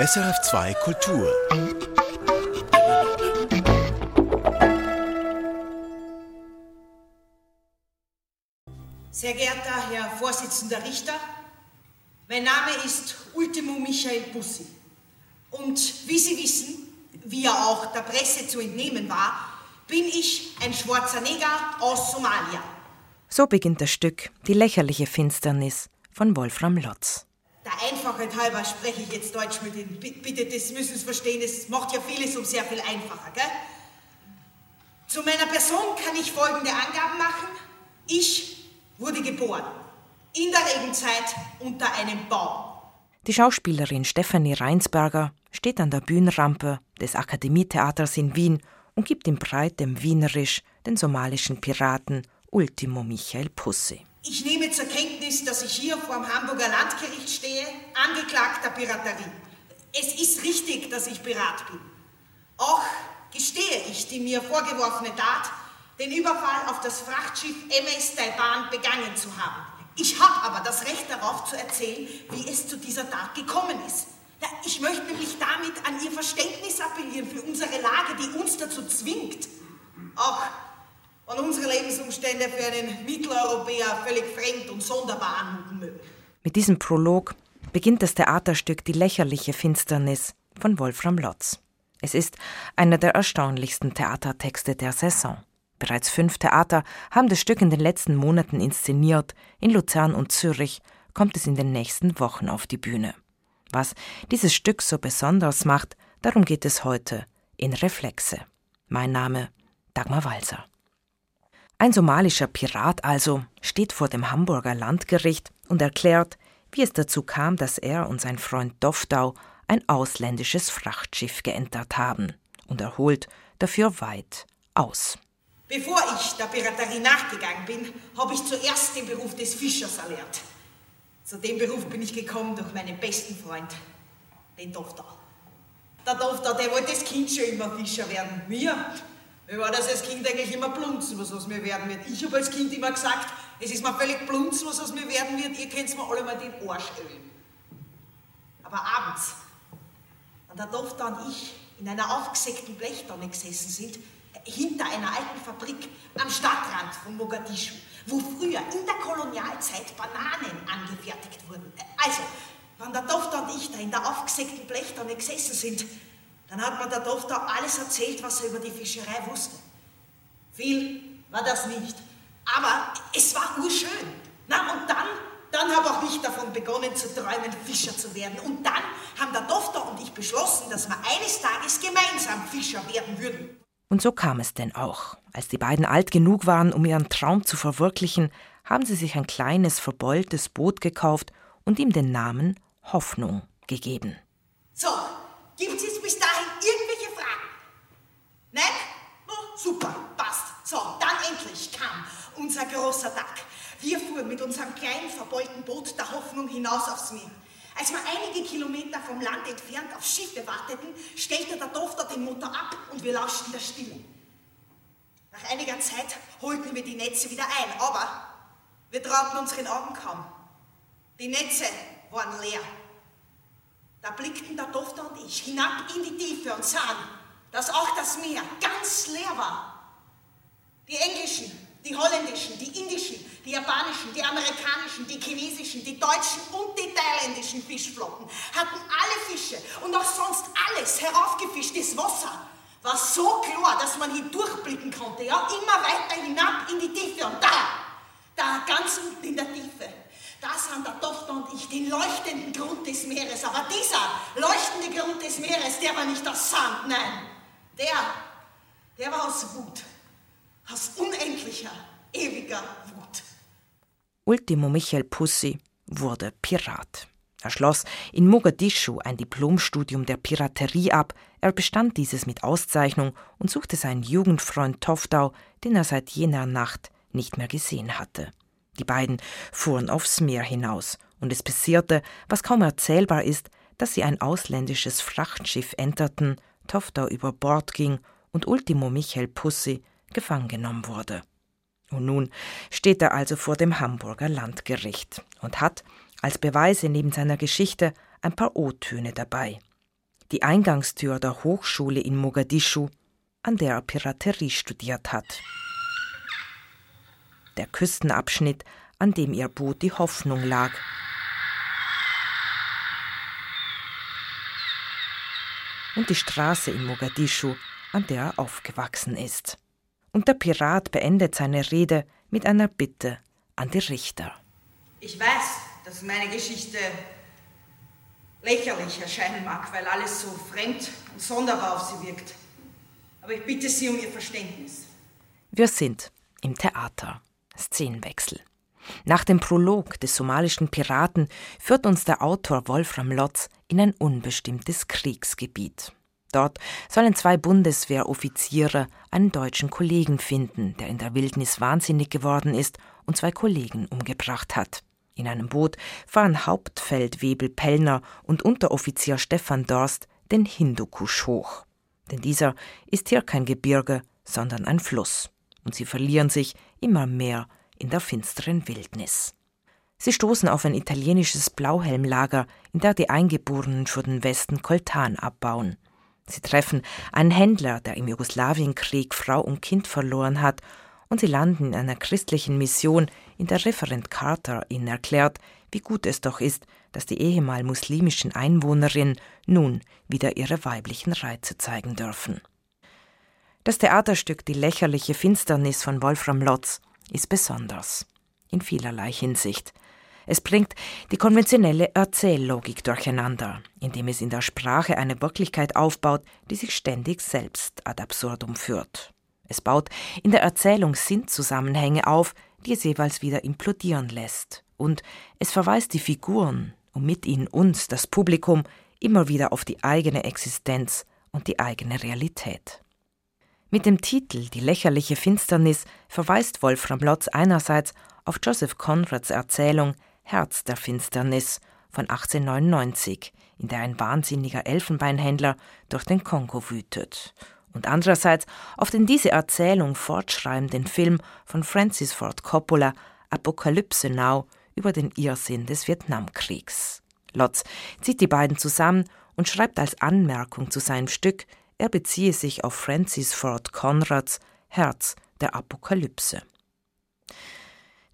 SRF 2 Kultur. Sehr geehrter Herr Vorsitzender Richter, mein Name ist Ultimo Michael Bussi. Und wie Sie wissen, wie ja auch der Presse zu entnehmen war, bin ich ein schwarzer Neger aus Somalia. So beginnt das Stück Die lächerliche Finsternis von Wolfram Lotz. Einfachheit halber spreche ich jetzt Deutsch mit Ihnen. Bitte, das müssen Sie verstehen, es macht ja vieles um sehr viel einfacher, gell? Zu meiner Person kann ich folgende Angaben machen. Ich wurde geboren. In der Regenzeit unter einem Baum. Die Schauspielerin Stefanie Reinsberger steht an der Bühnenrampe des Akademietheaters in Wien und gibt in breitem Wienerisch den somalischen Piraten Ultimo Michael Pussy. Ich nehme zur Kenntnis, dass ich hier vor dem Hamburger Landgericht stehe, angeklagter Piraterie. Es ist richtig, dass ich Pirat bin. Auch gestehe ich die mir vorgeworfene Tat, den Überfall auf das Frachtschiff MS Taiwan begangen zu haben. Ich habe aber das Recht darauf zu erzählen, wie es zu dieser Tat gekommen ist. Ich möchte nämlich damit an Ihr Verständnis appellieren für unsere Lage, die uns dazu zwingt, auch und unsere Lebensumstände für einen Mitteleuropäer völlig fremd und sonderbar anmuten mögen. Mit diesem Prolog beginnt das Theaterstück Die lächerliche Finsternis von Wolfram Lotz. Es ist einer der erstaunlichsten Theatertexte der Saison. Bereits fünf Theater haben das Stück in den letzten Monaten inszeniert. In Luzern und Zürich kommt es in den nächsten Wochen auf die Bühne. Was dieses Stück so besonders macht, darum geht es heute in Reflexe. Mein Name Dagmar Walser. Ein somalischer Pirat also steht vor dem Hamburger Landgericht und erklärt, wie es dazu kam, dass er und sein Freund Dofdau ein ausländisches Frachtschiff geentert haben und er holt dafür weit aus. Bevor ich der Piraterie nachgegangen bin, habe ich zuerst den Beruf des Fischers erlernt. Zu dem Beruf bin ich gekommen durch meinen besten Freund, den Dofdau. Der Dofdau, der wollte das Kind schon immer Fischer werden. Mir mir war das als Kind eigentlich immer blunzen, was aus mir werden wird. Ich habe als Kind immer gesagt, es ist mir völlig blunzen, was aus mir werden wird, ihr könnt mir alle mal den Arsch ölen. Aber abends, wenn der Tochter und ich in einer aufgesägten Blechtonne gesessen sind, hinter einer alten Fabrik am Stadtrand von Mogadischu, wo früher in der Kolonialzeit Bananen angefertigt wurden. Also, wenn der Tochter und ich da in der aufgesägten Blechtonne gesessen sind, dann hat mir der Tochter alles erzählt, was er über die Fischerei wusste. Viel war das nicht, aber es war urschön. Na, und dann, dann habe auch ich davon begonnen zu träumen, Fischer zu werden. Und dann haben der Tochter und ich beschlossen, dass wir eines Tages gemeinsam Fischer werden würden. Und so kam es denn auch. Als die beiden alt genug waren, um ihren Traum zu verwirklichen, haben sie sich ein kleines, verbeultes Boot gekauft und ihm den Namen Hoffnung gegeben. So, gibt es bis dahin Nein? Oh, super, passt. So, dann endlich kam unser großer Tag. Wir fuhren mit unserem kleinen, verbeulten Boot der Hoffnung hinaus aufs Meer. Als wir einige Kilometer vom Land entfernt auf Schiffe warteten, stellte der Dofter den Motor ab und wir lauschten der Stille. Nach einiger Zeit holten wir die Netze wieder ein, aber wir trauten unseren Augen kaum. Die Netze waren leer. Da blickten der Dofter und ich hinab in die Tiefe und sahen, dass auch das Meer ganz leer war. Die englischen, die holländischen, die indischen, die japanischen, die amerikanischen, die chinesischen, die deutschen und die thailändischen Fischflotten hatten alle Fische und auch sonst alles heraufgefischtes Wasser war so klar, dass man hier durchblicken konnte, ja, immer weiter hinab in die Tiefe und da, da ganz unten in der Tiefe, da sahen der Tochter und ich den leuchtenden Grund des Meeres, aber dieser leuchtende Grund des Meeres, der war nicht aus Sand, nein, der, der war aus Wut, aus unendlicher, ewiger Wut. Ultimo Michael Pussy wurde Pirat. Er schloss in Mogadischu ein Diplomstudium der Piraterie ab. Er bestand dieses mit Auszeichnung und suchte seinen Jugendfreund Toftau, den er seit jener Nacht nicht mehr gesehen hatte. Die beiden fuhren aufs Meer hinaus, und es passierte, was kaum erzählbar ist, dass sie ein ausländisches Frachtschiff enterten Tochter über Bord ging und Ultimo Michael Pussy gefangen genommen wurde. Und nun steht er also vor dem Hamburger Landgericht und hat als Beweise neben seiner Geschichte ein paar O-Töne dabei. die Eingangstür der Hochschule in Mogadischu, an der er Piraterie studiert hat. Der Küstenabschnitt, an dem ihr Boot die Hoffnung lag. Und die Straße in Mogadischu, an der er aufgewachsen ist. Und der Pirat beendet seine Rede mit einer Bitte an die Richter. Ich weiß, dass meine Geschichte lächerlich erscheinen mag, weil alles so fremd und sonderbar auf sie wirkt. Aber ich bitte Sie um Ihr Verständnis. Wir sind im Theater. Szenenwechsel. Nach dem Prolog des somalischen Piraten führt uns der Autor Wolfram Lotz in ein unbestimmtes Kriegsgebiet. Dort sollen zwei Bundeswehroffiziere einen deutschen Kollegen finden, der in der Wildnis wahnsinnig geworden ist und zwei Kollegen umgebracht hat. In einem Boot fahren Hauptfeldwebel Pellner und Unteroffizier Stefan Dorst den Hindukusch hoch. Denn dieser ist hier kein Gebirge, sondern ein Fluss. Und sie verlieren sich immer mehr in der finsteren Wildnis. Sie stoßen auf ein italienisches Blauhelmlager, in der die Eingeborenen für den Westen Koltan abbauen. Sie treffen einen Händler, der im Jugoslawienkrieg Frau und Kind verloren hat, und sie landen in einer christlichen Mission, in der Referent Carter ihnen erklärt, wie gut es doch ist, dass die ehemal muslimischen Einwohnerinnen nun wieder ihre weiblichen Reize zeigen dürfen. Das Theaterstück Die lächerliche Finsternis von Wolfram Lotz ist besonders, in vielerlei Hinsicht. Es bringt die konventionelle Erzähllogik durcheinander, indem es in der Sprache eine Wirklichkeit aufbaut, die sich ständig selbst ad absurdum führt. Es baut in der Erzählung Sinnzusammenhänge auf, die es jeweils wieder implodieren lässt. Und es verweist die Figuren und mit ihnen uns, das Publikum, immer wieder auf die eigene Existenz und die eigene Realität. Mit dem Titel Die lächerliche Finsternis verweist Wolfram Lotz einerseits auf Joseph Conrads Erzählung Herz der Finsternis von 1899, in der ein wahnsinniger Elfenbeinhändler durch den Kongo wütet, und andererseits auf den diese Erzählung fortschreibenden Film von Francis Ford Coppola Apokalypse Now über den Irrsinn des Vietnamkriegs. Lotz zieht die beiden zusammen und schreibt als Anmerkung zu seinem Stück, er beziehe sich auf Francis Ford Conrads Herz der Apokalypse.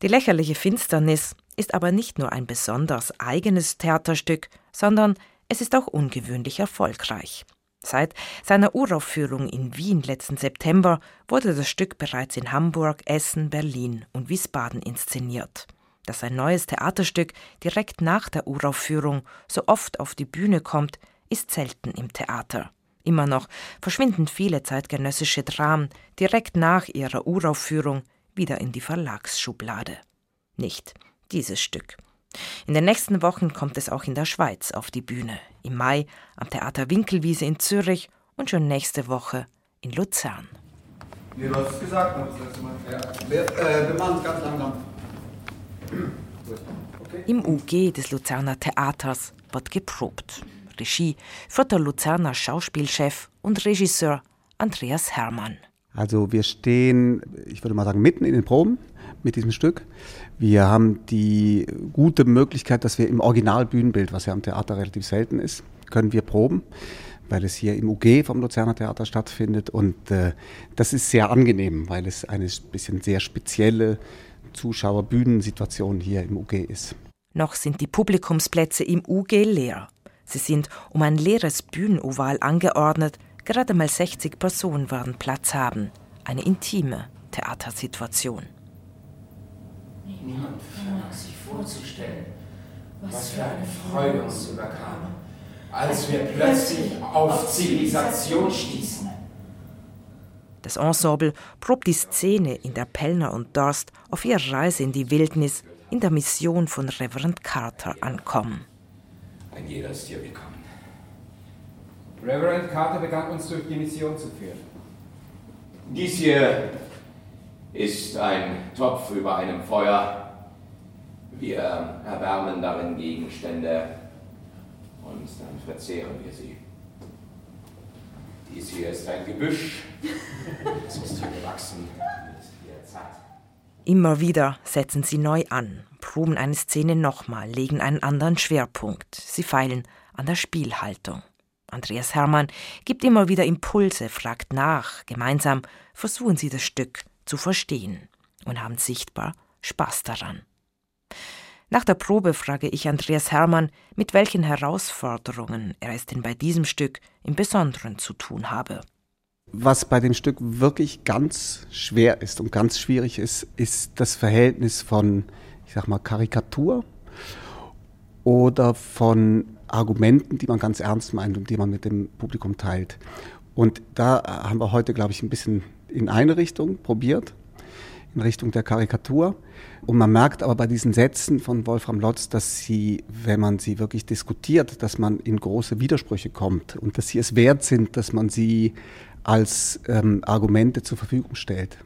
Die lächerliche Finsternis ist aber nicht nur ein besonders eigenes Theaterstück, sondern es ist auch ungewöhnlich erfolgreich. Seit seiner Uraufführung in Wien letzten September wurde das Stück bereits in Hamburg, Essen, Berlin und Wiesbaden inszeniert. Dass ein neues Theaterstück direkt nach der Uraufführung so oft auf die Bühne kommt, ist selten im Theater. Immer noch verschwinden viele zeitgenössische Dramen direkt nach ihrer Uraufführung wieder in die Verlagsschublade. Nicht dieses Stück. In den nächsten Wochen kommt es auch in der Schweiz auf die Bühne. Im Mai am Theater Winkelwiese in Zürich und schon nächste Woche in Luzern. Wie du hast es gesagt, das letzte Mal. Ja. Äh, bemannt, ganz langsam. Im UG des Luzerner Theaters wird geprobt. Regie führt der Luzerner Schauspielchef und Regisseur Andreas Hermann. Also wir stehen, ich würde mal sagen, mitten in den Proben mit diesem Stück. Wir haben die gute Möglichkeit, dass wir im Originalbühnenbild, was ja am Theater relativ selten ist, können wir proben, weil es hier im UG vom Luzerner Theater stattfindet. Und äh, das ist sehr angenehm, weil es eine bisschen sehr spezielle Zuschauerbühnensituation hier im UG ist. Noch sind die Publikumsplätze im UG leer. Sie sind um ein leeres Bühnenoval angeordnet, gerade mal 60 Personen werden Platz haben. Eine intime Theatersituation. Niemand vermag sich vorzustellen, was für eine Freude uns überkam, als wir plötzlich auf Zivilisation stießen. Das Ensemble probt die Szene, in der Pellner und Dorst auf ihrer Reise in die Wildnis in der Mission von Reverend Carter ankommen. Ein jeder ist hier willkommen. Reverend Carter begann uns durch die Mission zu führen. Dies hier ist ein Topf über einem Feuer. Wir erwärmen darin Gegenstände und dann verzehren wir sie. Dies hier ist ein Gebüsch. Es ist hier gewachsen mit der Zeit. Immer wieder setzen sie neu an, proben eine Szene nochmal, legen einen anderen Schwerpunkt. Sie feilen an der Spielhaltung. Andreas Hermann gibt immer wieder Impulse, fragt nach. Gemeinsam versuchen sie das Stück zu verstehen und haben sichtbar Spaß daran. Nach der Probe frage ich Andreas Hermann, mit welchen Herausforderungen er es denn bei diesem Stück im Besonderen zu tun habe. Was bei dem Stück wirklich ganz schwer ist und ganz schwierig ist, ist das Verhältnis von, ich sag mal, Karikatur oder von Argumenten, die man ganz ernst meint und die man mit dem Publikum teilt. Und da haben wir heute, glaube ich, ein bisschen in eine Richtung probiert, in Richtung der Karikatur. Und man merkt aber bei diesen Sätzen von Wolfram Lotz, dass sie, wenn man sie wirklich diskutiert, dass man in große Widersprüche kommt und dass sie es wert sind, dass man sie als ähm, Argumente zur Verfügung stellt.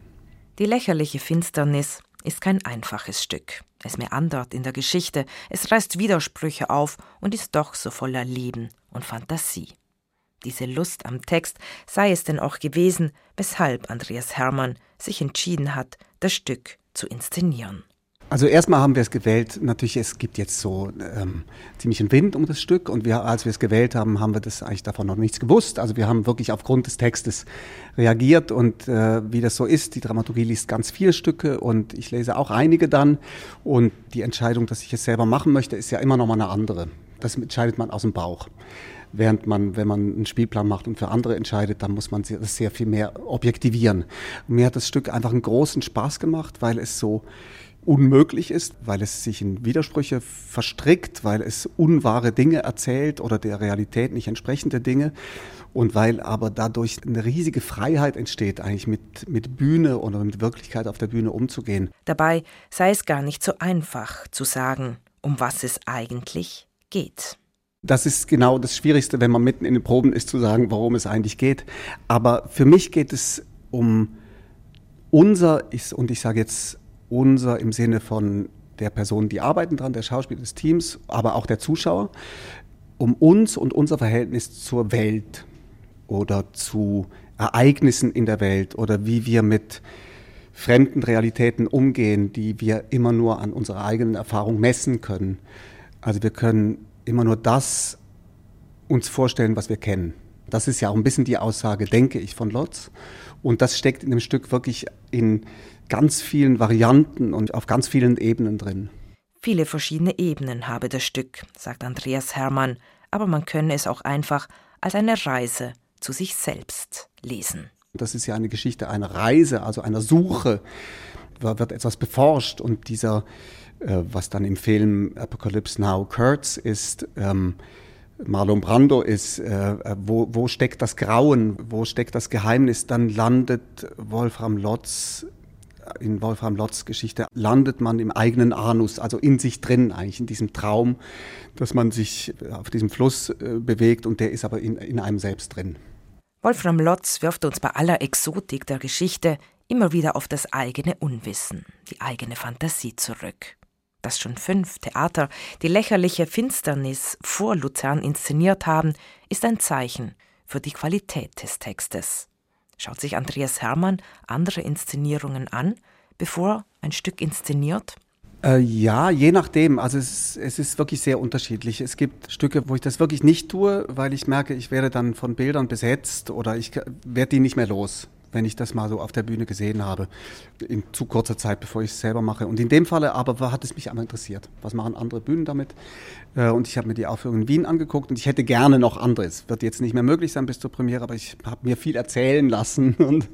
Die lächerliche Finsternis ist kein einfaches Stück. Es meandert in der Geschichte, es reißt Widersprüche auf und ist doch so voller Leben und Fantasie. Diese Lust am Text sei es denn auch gewesen, weshalb Andreas Hermann sich entschieden hat, das Stück zu inszenieren. Also erstmal haben wir es gewählt, natürlich es gibt jetzt so ähm, ziemlichen Wind um das Stück und wir, als wir es gewählt haben, haben wir das eigentlich davon noch nichts gewusst. Also wir haben wirklich aufgrund des Textes reagiert und äh, wie das so ist, die Dramaturgie liest ganz viele Stücke und ich lese auch einige dann und die Entscheidung, dass ich es selber machen möchte, ist ja immer noch mal eine andere. Das entscheidet man aus dem Bauch. Während man, wenn man einen Spielplan macht und für andere entscheidet, dann muss man das sehr viel mehr objektivieren. Und mir hat das Stück einfach einen großen Spaß gemacht, weil es so unmöglich ist, weil es sich in Widersprüche verstrickt, weil es unwahre Dinge erzählt oder der Realität nicht entsprechende Dinge und weil aber dadurch eine riesige Freiheit entsteht, eigentlich mit, mit Bühne oder mit Wirklichkeit auf der Bühne umzugehen. Dabei sei es gar nicht so einfach zu sagen, um was es eigentlich geht. Das ist genau das Schwierigste, wenn man mitten in den Proben ist, zu sagen, worum es eigentlich geht. Aber für mich geht es um unser, und ich sage jetzt unser im Sinne von der Personen, die arbeiten dran, der Schauspieler des Teams, aber auch der Zuschauer, um uns und unser Verhältnis zur Welt oder zu Ereignissen in der Welt oder wie wir mit fremden Realitäten umgehen, die wir immer nur an unserer eigenen Erfahrung messen können. Also wir können immer nur das uns vorstellen, was wir kennen. Das ist ja auch ein bisschen die Aussage, denke ich, von Lotz. Und das steckt in dem Stück wirklich in ganz vielen Varianten und auf ganz vielen Ebenen drin. Viele verschiedene Ebenen habe das Stück, sagt Andreas Hermann, aber man könne es auch einfach als eine Reise zu sich selbst lesen. Das ist ja eine Geschichte einer Reise, also einer Suche. Da wird etwas beforscht und dieser, äh, was dann im Film Apocalypse Now Kurtz ist, ähm, Marlon Brando ist, äh, wo, wo steckt das Grauen, wo steckt das Geheimnis, dann landet Wolfram Lotz in Wolfram Lotz Geschichte landet man im eigenen Anus, also in sich drin eigentlich, in diesem Traum, dass man sich auf diesem Fluss äh, bewegt und der ist aber in, in einem selbst drin. Wolfram Lotz wirft uns bei aller Exotik der Geschichte immer wieder auf das eigene Unwissen, die eigene Fantasie zurück. Dass schon fünf Theater die lächerliche Finsternis vor Luzern inszeniert haben, ist ein Zeichen für die Qualität des Textes. Schaut sich Andreas Hermann andere Inszenierungen an, bevor ein Stück inszeniert? Äh, ja, je nachdem. Also es, es, ist wirklich sehr unterschiedlich. Es gibt Stücke, wo ich das wirklich nicht tue, weil ich merke, ich werde dann von Bildern besetzt oder ich werde die nicht mehr los wenn ich das mal so auf der Bühne gesehen habe, in zu kurzer Zeit, bevor ich es selber mache. Und in dem Falle aber hat es mich einmal interessiert. Was machen andere Bühnen damit? Äh, und ich habe mir die Aufführung in Wien angeguckt und ich hätte gerne noch anderes. Wird jetzt nicht mehr möglich sein bis zur Premiere, aber ich habe mir viel erzählen lassen. Und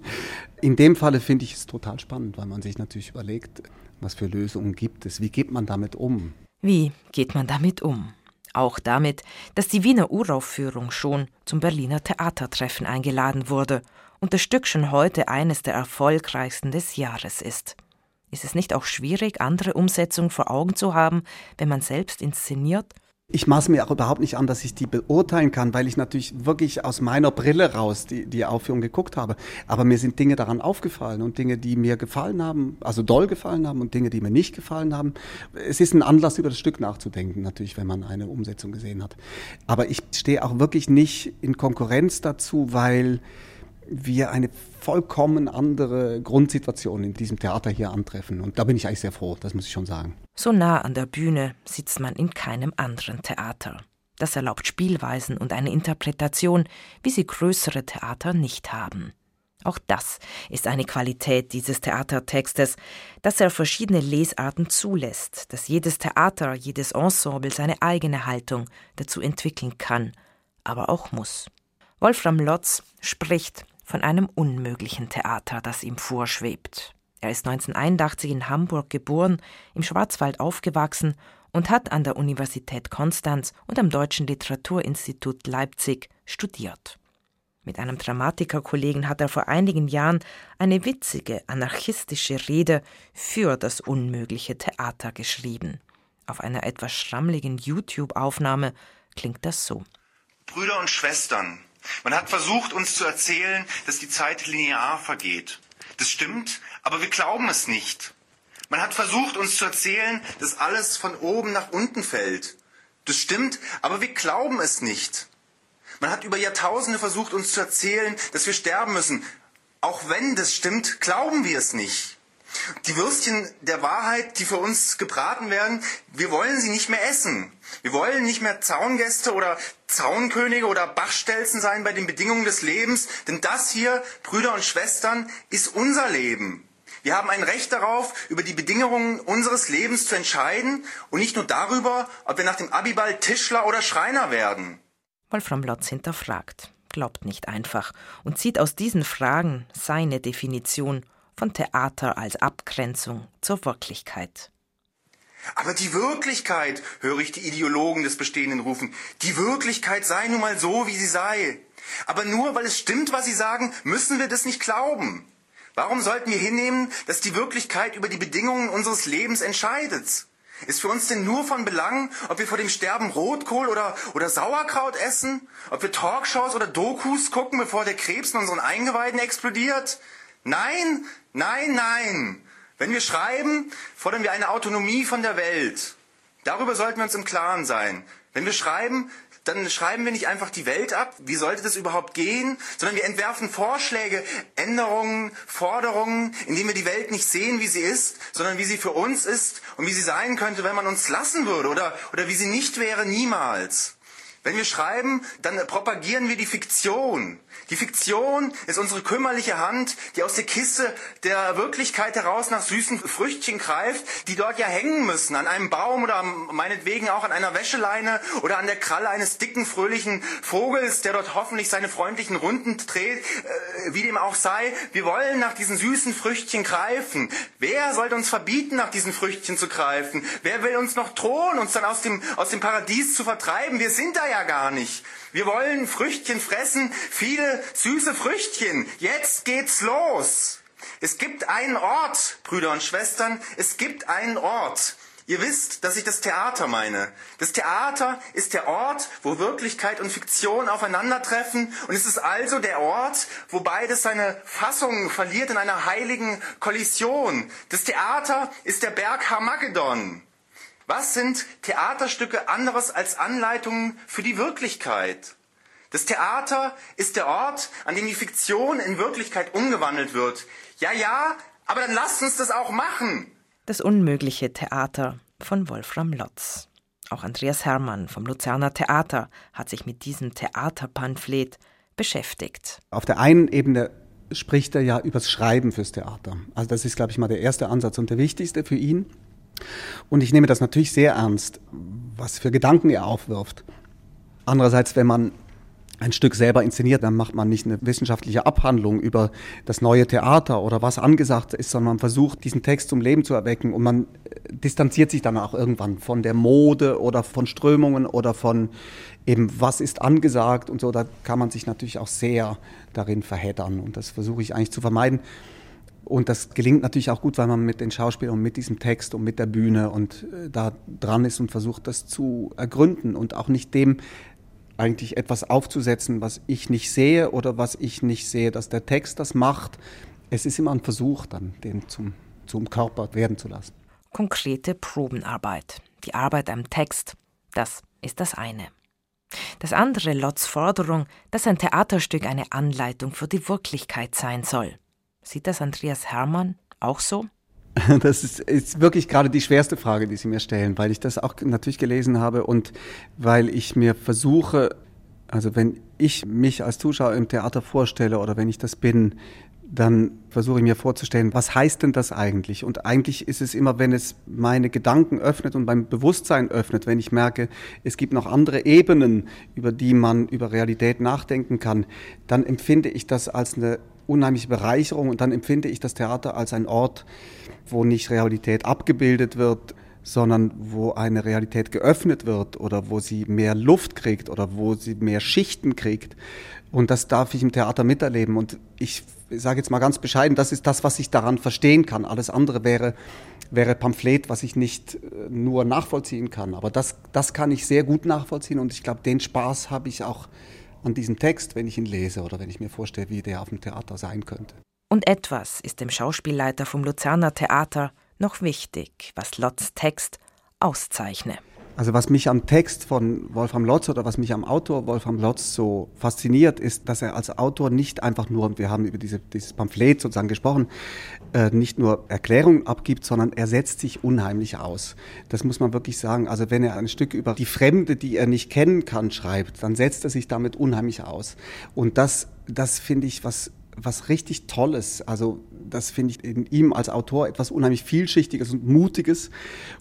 in dem Falle finde ich es total spannend, weil man sich natürlich überlegt, was für Lösungen gibt es? Wie geht man damit um? Wie geht man damit um? Auch damit, dass die Wiener Uraufführung schon zum Berliner Theatertreffen eingeladen wurde und das Stück schon heute eines der erfolgreichsten des Jahres ist. Ist es nicht auch schwierig, andere Umsetzungen vor Augen zu haben, wenn man selbst inszeniert? Ich maße mir auch überhaupt nicht an, dass ich die beurteilen kann, weil ich natürlich wirklich aus meiner Brille raus die, die Aufführung geguckt habe. Aber mir sind Dinge daran aufgefallen und Dinge, die mir gefallen haben, also doll gefallen haben und Dinge, die mir nicht gefallen haben. Es ist ein Anlass, über das Stück nachzudenken, natürlich, wenn man eine Umsetzung gesehen hat. Aber ich stehe auch wirklich nicht in Konkurrenz dazu, weil wir eine vollkommen andere Grundsituation in diesem Theater hier antreffen. Und da bin ich eigentlich sehr froh, das muss ich schon sagen. So nah an der Bühne sitzt man in keinem anderen Theater. Das erlaubt Spielweisen und eine Interpretation, wie sie größere Theater nicht haben. Auch das ist eine Qualität dieses Theatertextes, dass er verschiedene Lesarten zulässt, dass jedes Theater, jedes Ensemble seine eigene Haltung dazu entwickeln kann, aber auch muss. Wolfram Lotz spricht von einem unmöglichen Theater, das ihm vorschwebt. Er ist 1981 in Hamburg geboren, im Schwarzwald aufgewachsen und hat an der Universität Konstanz und am Deutschen Literaturinstitut Leipzig studiert. Mit einem Dramatikerkollegen hat er vor einigen Jahren eine witzige, anarchistische Rede für das unmögliche Theater geschrieben. Auf einer etwas schrammligen YouTube-Aufnahme klingt das so. Brüder und Schwestern, man hat versucht, uns zu erzählen, dass die Zeit linear vergeht. Das stimmt, aber wir glauben es nicht. Man hat versucht, uns zu erzählen, dass alles von oben nach unten fällt. Das stimmt, aber wir glauben es nicht. Man hat über Jahrtausende versucht, uns zu erzählen, dass wir sterben müssen. Auch wenn das stimmt, glauben wir es nicht. Die Würstchen der Wahrheit, die für uns gebraten werden, wir wollen sie nicht mehr essen. Wir wollen nicht mehr Zaungäste oder Zaunkönige oder Bachstelzen sein bei den Bedingungen des Lebens, denn das hier, Brüder und Schwestern, ist unser Leben. Wir haben ein Recht darauf, über die Bedingungen unseres Lebens zu entscheiden und nicht nur darüber, ob wir nach dem Abiball Tischler oder Schreiner werden. Wolfram Lotz hinterfragt, glaubt nicht einfach und zieht aus diesen Fragen seine Definition von Theater als Abgrenzung zur Wirklichkeit. Aber die Wirklichkeit, höre ich die Ideologen des Bestehenden rufen, die Wirklichkeit sei nun mal so, wie sie sei. Aber nur weil es stimmt, was sie sagen, müssen wir das nicht glauben. Warum sollten wir hinnehmen, dass die Wirklichkeit über die Bedingungen unseres Lebens entscheidet? Ist für uns denn nur von Belang, ob wir vor dem Sterben Rotkohl oder, oder Sauerkraut essen? Ob wir Talkshows oder Dokus gucken, bevor der Krebs in unseren Eingeweiden explodiert? Nein, nein, nein. Wenn wir schreiben, fordern wir eine Autonomie von der Welt. Darüber sollten wir uns im Klaren sein. Wenn wir schreiben, dann schreiben wir nicht einfach die Welt ab, wie sollte das überhaupt gehen, sondern wir entwerfen Vorschläge, Änderungen, Forderungen, indem wir die Welt nicht sehen, wie sie ist, sondern wie sie für uns ist und wie sie sein könnte, wenn man uns lassen würde oder, oder wie sie nicht wäre, niemals. Wenn wir schreiben, dann propagieren wir die Fiktion. Die Fiktion ist unsere kümmerliche Hand, die aus der Kiste der Wirklichkeit heraus nach süßen Früchtchen greift, die dort ja hängen müssen, an einem Baum oder meinetwegen auch an einer Wäscheleine oder an der Kralle eines dicken, fröhlichen Vogels, der dort hoffentlich seine freundlichen Runden dreht, äh, wie dem auch sei. Wir wollen nach diesen süßen Früchtchen greifen. Wer sollte uns verbieten, nach diesen Früchtchen zu greifen? Wer will uns noch drohen, uns dann aus dem, aus dem Paradies zu vertreiben? Wir sind da ja gar nicht. Wir wollen Früchtchen fressen, viele süße Früchtchen. Jetzt geht's los. Es gibt einen Ort, Brüder und Schwestern, es gibt einen Ort. Ihr wisst, dass ich das Theater meine. Das Theater ist der Ort, wo Wirklichkeit und Fiktion aufeinandertreffen und es ist also der Ort, wo beides seine Fassung verliert in einer heiligen Kollision. Das Theater ist der Berg Harmagedon. Was sind Theaterstücke anderes als Anleitungen für die Wirklichkeit? Das Theater ist der Ort, an dem die Fiktion in Wirklichkeit umgewandelt wird. Ja, ja, aber dann lasst uns das auch machen. Das unmögliche Theater von Wolfram Lotz. Auch Andreas Hermann vom Luzerner Theater hat sich mit diesem Theaterpamphlet beschäftigt. Auf der einen Ebene spricht er ja übers Schreiben fürs Theater. Also das ist, glaube ich, mal der erste Ansatz und der wichtigste für ihn. Und ich nehme das natürlich sehr ernst, was für Gedanken er aufwirft. Andererseits, wenn man ein Stück selber inszeniert, dann macht man nicht eine wissenschaftliche Abhandlung über das neue Theater oder was angesagt ist, sondern man versucht, diesen Text zum Leben zu erwecken und man äh, distanziert sich dann auch irgendwann von der Mode oder von Strömungen oder von eben, was ist angesagt und so. Da kann man sich natürlich auch sehr darin verheddern und das versuche ich eigentlich zu vermeiden. Und das gelingt natürlich auch gut, weil man mit den Schauspielern und mit diesem Text und mit der Bühne und äh, da dran ist und versucht, das zu ergründen und auch nicht dem eigentlich etwas aufzusetzen, was ich nicht sehe oder was ich nicht sehe, dass der Text das macht. Es ist immer ein Versuch, dann den zum, zum Körper werden zu lassen. Konkrete Probenarbeit, die Arbeit am Text, das ist das eine. Das andere Lotz Forderung, dass ein Theaterstück eine Anleitung für die Wirklichkeit sein soll. Sieht das Andreas Hermann auch so? Das ist, ist, wirklich gerade die schwerste Frage, die Sie mir stellen, weil ich das auch natürlich gelesen habe und weil ich mir versuche, also wenn ich mich als Zuschauer im Theater vorstelle oder wenn ich das bin, dann versuche ich mir vorzustellen, was heißt denn das eigentlich? Und eigentlich ist es immer, wenn es meine Gedanken öffnet und mein Bewusstsein öffnet, wenn ich merke, es gibt noch andere Ebenen, über die man über Realität nachdenken kann, dann empfinde ich das als eine unheimliche Bereicherung und dann empfinde ich das Theater als ein Ort, wo nicht Realität abgebildet wird, sondern wo eine Realität geöffnet wird oder wo sie mehr Luft kriegt oder wo sie mehr Schichten kriegt. Und das darf ich im Theater miterleben. Und ich sage jetzt mal ganz bescheiden, das ist das, was ich daran verstehen kann. Alles andere wäre, wäre Pamphlet, was ich nicht äh, nur nachvollziehen kann. Aber das, das kann ich sehr gut nachvollziehen und ich glaube, den Spaß habe ich auch an diesem Text, wenn ich ihn lese oder wenn ich mir vorstelle, wie der auf dem Theater sein könnte. Und etwas ist dem Schauspielleiter vom Luzerner Theater noch wichtig, was Lotz Text auszeichne. Also was mich am Text von Wolfram Lotz oder was mich am Autor Wolfram Lotz so fasziniert, ist, dass er als Autor nicht einfach nur, wir haben über diese, dieses Pamphlet sozusagen gesprochen, äh, nicht nur Erklärungen abgibt, sondern er setzt sich unheimlich aus. Das muss man wirklich sagen. Also wenn er ein Stück über die Fremde, die er nicht kennen kann, schreibt, dann setzt er sich damit unheimlich aus. Und das, das finde ich was was richtig Tolles. Also das finde ich in ihm als Autor etwas unheimlich Vielschichtiges und Mutiges.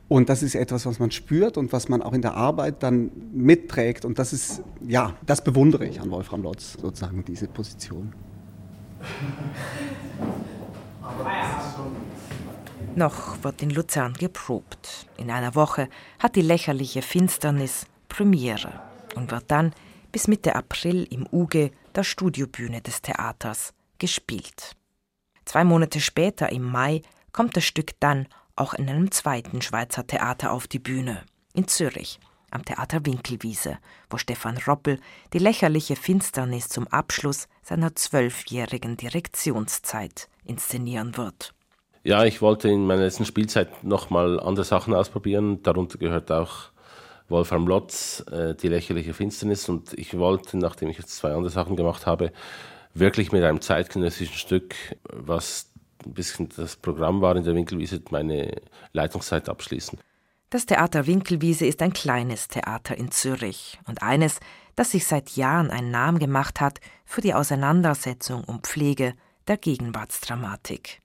Und das ist etwas, was man spürt und was man auch in der Arbeit dann mitträgt. Und das ist, ja, das bewundere ich an Wolfram Lotz, sozusagen, diese Position. Noch wird in Luzern geprobt. In einer Woche hat die lächerliche Finsternis Premiere und wird dann bis Mitte April im UGE, der Studiobühne des Theaters, gespielt. Zwei Monate später, im Mai, kommt das Stück dann auch in einem zweiten Schweizer Theater auf die Bühne, in Zürich, am Theater Winkelwiese, wo Stefan Roppel die lächerliche Finsternis zum Abschluss seiner zwölfjährigen Direktionszeit inszenieren wird. Ja, ich wollte in meiner letzten Spielzeit nochmal andere Sachen ausprobieren. Darunter gehört auch Wolfram Lotz, äh, die lächerliche Finsternis. Und ich wollte, nachdem ich jetzt zwei andere Sachen gemacht habe, wirklich mit einem zeitgenössischen Stück, was ein bisschen das Programm war in der Winkelwiese, meine Leitungszeit abschließen. Das Theater Winkelwiese ist ein kleines Theater in Zürich und eines, das sich seit Jahren einen Namen gemacht hat für die Auseinandersetzung und Pflege der Gegenwartsdramatik.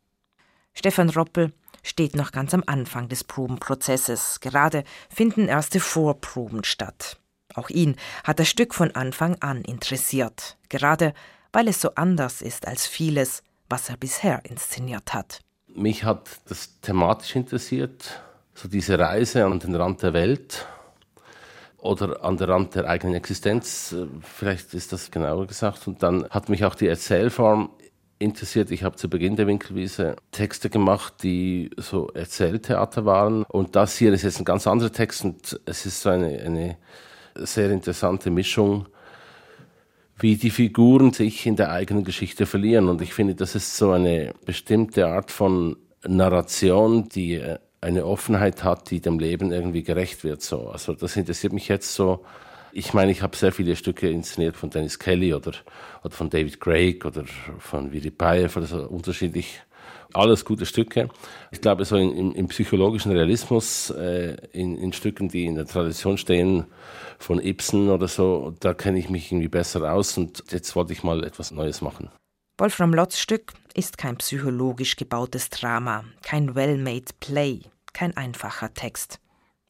Stefan Roppel steht noch ganz am Anfang des Probenprozesses. Gerade finden erste Vorproben statt. Auch ihn hat das Stück von Anfang an interessiert, gerade weil es so anders ist als vieles, was er bisher inszeniert hat. Mich hat das thematisch interessiert, so diese Reise an den Rand der Welt oder an den Rand der eigenen Existenz, vielleicht ist das genauer gesagt. Und dann hat mich auch die Erzählform interessiert. Ich habe zu Beginn der Winkelwiese Texte gemacht, die so Erzähltheater waren. Und das hier ist jetzt ein ganz anderer Text und es ist so eine, eine sehr interessante Mischung wie die Figuren sich in der eigenen Geschichte verlieren. Und ich finde, das ist so eine bestimmte Art von Narration, die äh, eine Offenheit hat, die dem Leben irgendwie gerecht wird. So. Also das interessiert mich jetzt so. Ich meine, ich habe sehr viele Stücke inszeniert von Dennis Kelly oder, oder von David Craig oder von Viri Payev oder so unterschiedlich alles gute Stücke. Ich glaube, so im, im psychologischen Realismus, äh, in, in, Stücken, die in der Tradition stehen, von Ibsen oder so, da kenne ich mich irgendwie besser aus und jetzt wollte ich mal etwas Neues machen. Wolfram Lotz Stück ist kein psychologisch gebautes Drama, kein well-made Play, kein einfacher Text.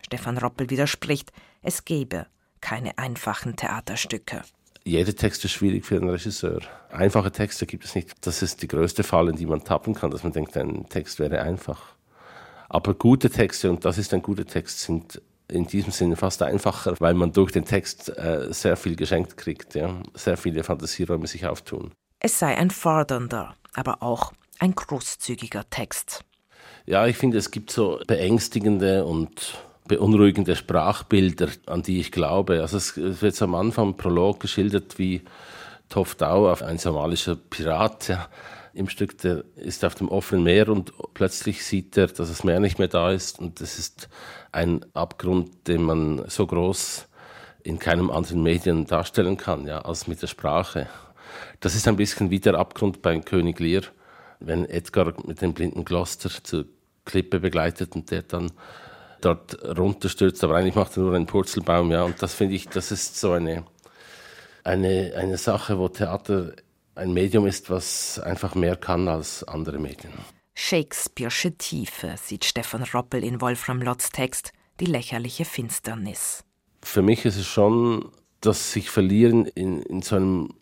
Stefan Roppel widerspricht, es gebe keine einfachen Theaterstücke jeder Text ist schwierig für einen Regisseur. Einfache Texte gibt es nicht. Das ist die größte Falle, in die man tappen kann, dass man denkt, ein Text wäre einfach. Aber gute Texte, und das ist ein guter Text, sind in diesem Sinne fast einfacher, weil man durch den Text äh, sehr viel geschenkt kriegt, ja? sehr viele Fantasieräume sich auftun. Es sei ein fordernder, aber auch ein großzügiger Text. Ja, ich finde, es gibt so beängstigende und beunruhigende Sprachbilder, an die ich glaube. Also es wird am Anfang im Prolog geschildert, wie Toftau, ein somalischer Pirat, ja, im Stück, der ist auf dem offenen Meer und plötzlich sieht er, dass das Meer nicht mehr da ist und das ist ein Abgrund, den man so groß in keinem anderen Medien darstellen kann, ja, als mit der Sprache. Das ist ein bisschen wie der Abgrund beim König Lear, wenn Edgar mit dem blinden Gloucester zu Klippe begleitet und der dann dort runterstürzt, aber eigentlich macht er nur einen Purzelbaum, ja. Und das finde ich, das ist so eine, eine, eine Sache, wo Theater ein Medium ist, was einfach mehr kann als andere Medien. Shakespeare'sche Tiefe sieht Stefan Roppel in Wolfram Lotz Text, die lächerliche Finsternis. Für mich ist es schon das sich verlieren in, in so einem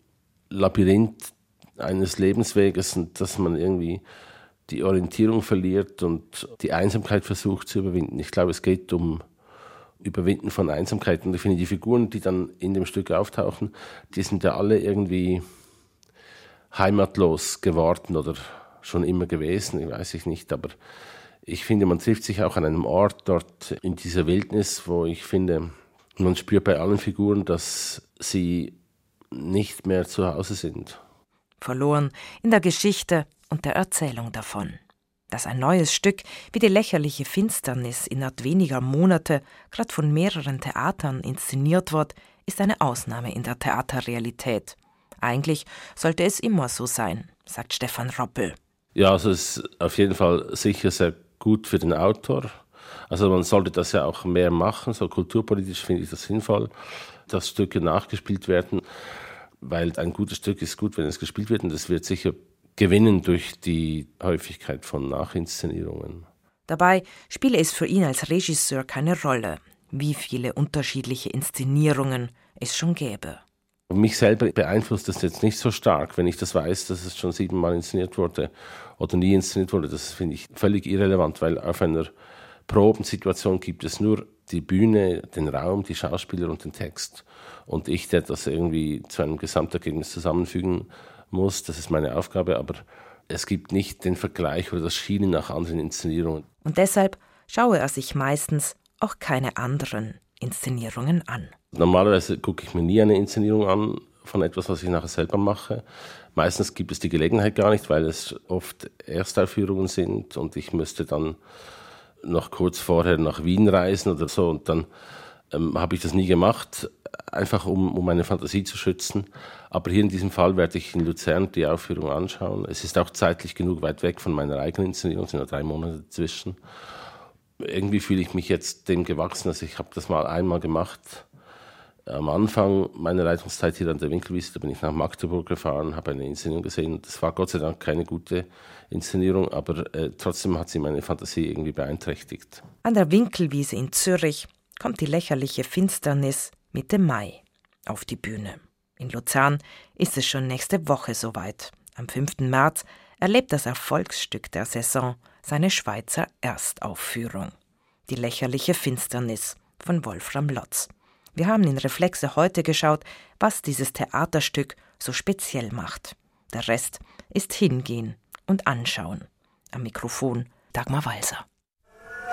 Labyrinth eines Lebensweges und dass man irgendwie die Orientierung verliert und die Einsamkeit versucht zu überwinden. Ich glaube, es geht um Überwinden von Einsamkeit. Und ich finde, die Figuren, die dann in dem Stück auftauchen, die sind ja alle irgendwie heimatlos geworden oder schon immer gewesen, ich weiß ich nicht. Aber ich finde, man trifft sich auch an einem Ort dort in dieser Wildnis, wo ich finde, man spürt bei allen Figuren, dass sie nicht mehr zu Hause sind. Verloren in der Geschichte und der Erzählung davon. Dass ein neues Stück wie die lächerliche Finsternis innerhalb weniger Monate gerade von mehreren Theatern inszeniert wird, ist eine Ausnahme in der Theaterrealität. Eigentlich sollte es immer so sein, sagt Stefan Roppel. Ja, also es ist auf jeden Fall sicher sehr gut für den Autor. Also man sollte das ja auch mehr machen, so kulturpolitisch finde ich das sinnvoll, dass Stücke nachgespielt werden, weil ein gutes Stück ist gut, wenn es gespielt wird und es wird sicher gewinnen durch die Häufigkeit von Nachinszenierungen. Dabei spiele es für ihn als Regisseur keine Rolle, wie viele unterschiedliche Inszenierungen es schon gäbe. Mich selber beeinflusst das jetzt nicht so stark, wenn ich das weiß, dass es schon siebenmal inszeniert wurde oder nie inszeniert wurde. Das finde ich völlig irrelevant, weil auf einer Probensituation gibt es nur die Bühne, den Raum, die Schauspieler und den Text. Und ich, der das irgendwie zu einem Gesamtergebnis zusammenfügen muss. Das ist meine Aufgabe, aber es gibt nicht den Vergleich oder das Schienen nach anderen Inszenierungen. Und deshalb schaue er sich meistens auch keine anderen Inszenierungen an. Normalerweise gucke ich mir nie eine Inszenierung an von etwas, was ich nachher selber mache. Meistens gibt es die Gelegenheit gar nicht, weil es oft Erstaufführungen sind und ich müsste dann noch kurz vorher nach Wien reisen oder so und dann ähm, habe ich das nie gemacht, einfach um, um meine Fantasie zu schützen. Aber hier in diesem Fall werde ich in Luzern die Aufführung anschauen. Es ist auch zeitlich genug weit weg von meiner eigenen Inszenierung, es sind nur drei Monate dazwischen. Irgendwie fühle ich mich jetzt dem gewachsen. Also ich habe das mal einmal gemacht. Am Anfang meiner Leitungszeit hier an der Winkelwiese, da bin ich nach Magdeburg gefahren, habe eine Inszenierung gesehen. Das war Gott sei Dank keine gute Inszenierung, aber äh, trotzdem hat sie meine Fantasie irgendwie beeinträchtigt. An der Winkelwiese in Zürich kommt die lächerliche Finsternis Mitte Mai auf die Bühne. In Luzern ist es schon nächste Woche soweit. Am 5. März erlebt das Erfolgsstück der Saison seine Schweizer Erstaufführung. Die lächerliche Finsternis von Wolfram Lotz. Wir haben in Reflexe heute geschaut, was dieses Theaterstück so speziell macht. Der Rest ist hingehen und anschauen. Am Mikrofon Dagmar Walser.